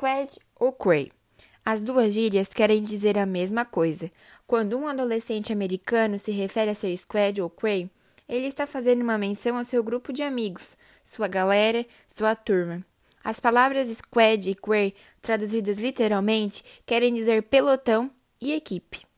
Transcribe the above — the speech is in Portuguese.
Squad ou Cray. As duas gírias querem dizer a mesma coisa. Quando um adolescente americano se refere a seu squad ou cray, ele está fazendo uma menção ao seu grupo de amigos, sua galera, sua turma. As palavras squad e cray, traduzidas literalmente, querem dizer pelotão e equipe.